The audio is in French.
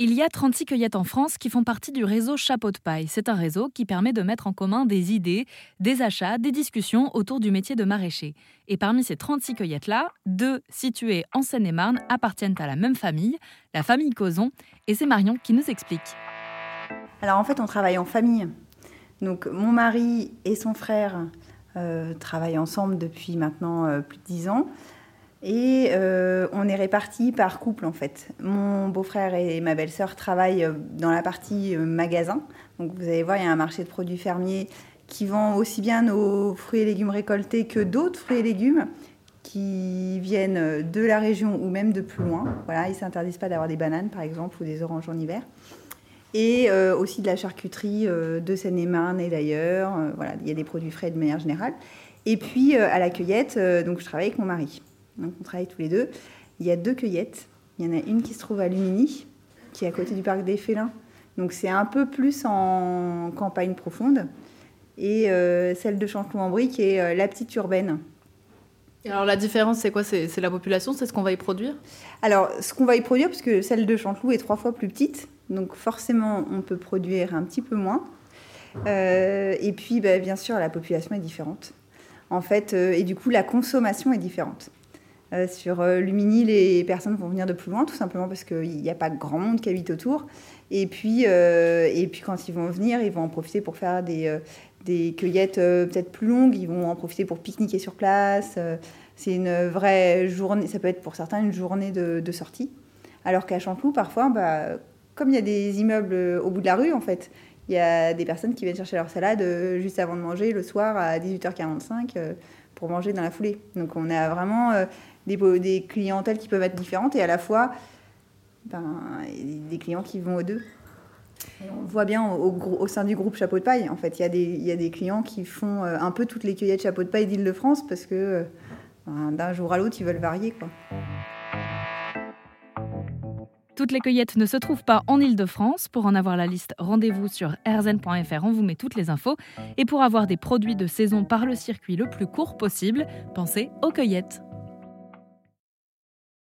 Il y a 36 cueillettes en France qui font partie du réseau Chapeau de paille. C'est un réseau qui permet de mettre en commun des idées, des achats, des discussions autour du métier de maraîcher. Et parmi ces 36 cueillettes-là, deux, situées en Seine-et-Marne, appartiennent à la même famille, la famille Causon, et c'est Marion qui nous explique. Alors en fait, on travaille en famille. Donc mon mari et son frère euh, travaillent ensemble depuis maintenant euh, plus de 10 ans. Et euh, on est répartis par couple en fait. Mon beau-frère et ma belle-sœur travaillent euh, dans la partie euh, magasin. Donc vous allez voir, il y a un marché de produits fermiers qui vend aussi bien nos fruits et légumes récoltés que d'autres fruits et légumes qui viennent de la région ou même de plus loin. Voilà, ils ne s'interdisent pas d'avoir des bananes par exemple ou des oranges en hiver. Et aussi de la charcuterie de Seine-et-Marne et d'ailleurs. voilà, il y a des produits frais de manière générale. Et puis à la cueillette, donc je travaille avec mon mari. Donc on travaille tous les deux. Il y a deux cueillettes. Il y en a une qui se trouve à Lumini, qui est à côté du parc des Félins. Donc c'est un peu plus en campagne profonde. Et euh, celle de Chanteloup-en-Brie, qui est euh, la petite urbaine. alors la différence, c'est quoi? C'est la population C'est ce qu'on va y produire? Alors ce qu'on va y produire, puisque celle de Chanteloup est trois fois plus petite, donc forcément on peut produire un petit peu moins. Euh, et puis bah, bien sûr la population est différente. En fait, et du coup la consommation est différente. Euh, sur euh, Lumini, les personnes vont venir de plus loin, tout simplement parce qu'il n'y a pas grand monde qui habite autour. Et puis, euh, et puis quand ils vont venir, ils vont en profiter pour faire des, des cueillettes peut-être plus longues. Ils vont en profiter pour pique-niquer sur place. c'est une vraie journée, ça peut être pour certains une journée de, de sortie. Alors qu'à Chanteloup, parfois, bah, comme il y a des immeubles au bout de la rue, en fait, il y a des personnes qui viennent chercher leur salade juste avant de manger le soir à 18h45 pour manger dans la foulée. Donc on a vraiment des, des clientèles qui peuvent être différentes et à la fois ben, des clients qui vont aux deux. on voit bien au, sein du groupe Chapeau de Paille, en fait, il y, a des, il y a des clients qui font euh, un peu toutes les cueillettes Chapeau de Paille d'Île-de-France parce que euh, ben, d'un jour à l'autre, ils veulent varier. Quoi. Toutes les cueillettes ne se trouvent pas en Île-de-France. Pour en avoir la liste, rendez-vous sur rzn.fr, on vous met toutes les infos. Et pour avoir des produits de saison par le circuit le plus court possible, pensez aux cueillettes.